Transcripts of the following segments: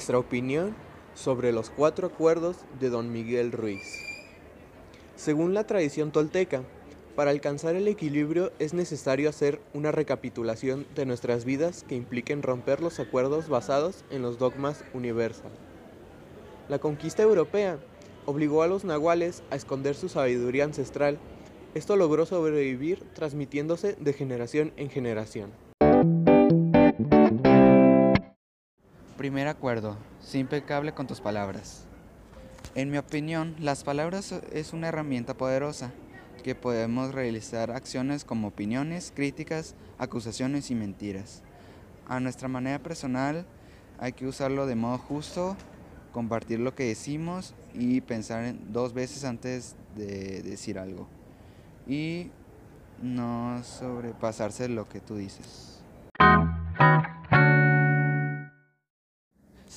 Nuestra opinión sobre los cuatro acuerdos de Don Miguel Ruiz. Según la tradición tolteca, para alcanzar el equilibrio es necesario hacer una recapitulación de nuestras vidas que impliquen romper los acuerdos basados en los dogmas universal. La conquista europea obligó a los nahuales a esconder su sabiduría ancestral. Esto logró sobrevivir transmitiéndose de generación en generación. Primer acuerdo, sé impecable con tus palabras. En mi opinión, las palabras es una herramienta poderosa que podemos realizar acciones como opiniones, críticas, acusaciones y mentiras. A nuestra manera personal hay que usarlo de modo justo, compartir lo que decimos y pensar dos veces antes de decir algo. Y no sobrepasarse lo que tú dices.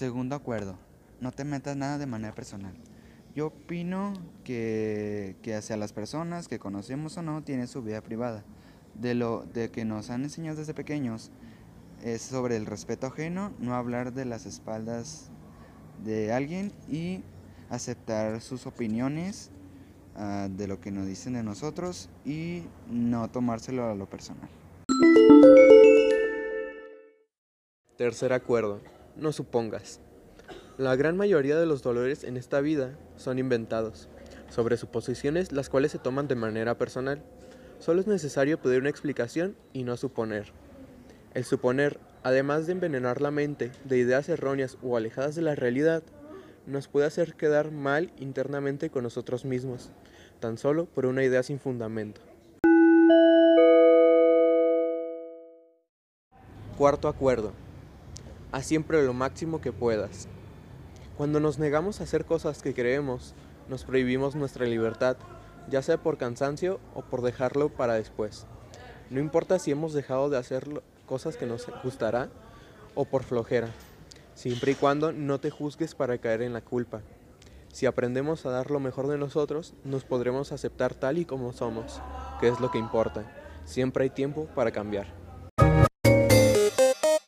Segundo acuerdo, no te metas nada de manera personal. Yo opino que, que, hacia las personas que conocemos o no tienen su vida privada. De lo de que nos han enseñado desde pequeños es sobre el respeto ajeno, no hablar de las espaldas de alguien y aceptar sus opiniones uh, de lo que nos dicen de nosotros y no tomárselo a lo personal. Tercer acuerdo no supongas. La gran mayoría de los dolores en esta vida son inventados, sobre suposiciones las cuales se toman de manera personal. Solo es necesario pedir una explicación y no suponer. El suponer, además de envenenar la mente de ideas erróneas o alejadas de la realidad, nos puede hacer quedar mal internamente con nosotros mismos, tan solo por una idea sin fundamento. Cuarto acuerdo haz siempre lo máximo que puedas. Cuando nos negamos a hacer cosas que creemos, nos prohibimos nuestra libertad, ya sea por cansancio o por dejarlo para después. No importa si hemos dejado de hacer cosas que nos gustará o por flojera, siempre y cuando no te juzgues para caer en la culpa. Si aprendemos a dar lo mejor de nosotros, nos podremos aceptar tal y como somos, que es lo que importa. Siempre hay tiempo para cambiar.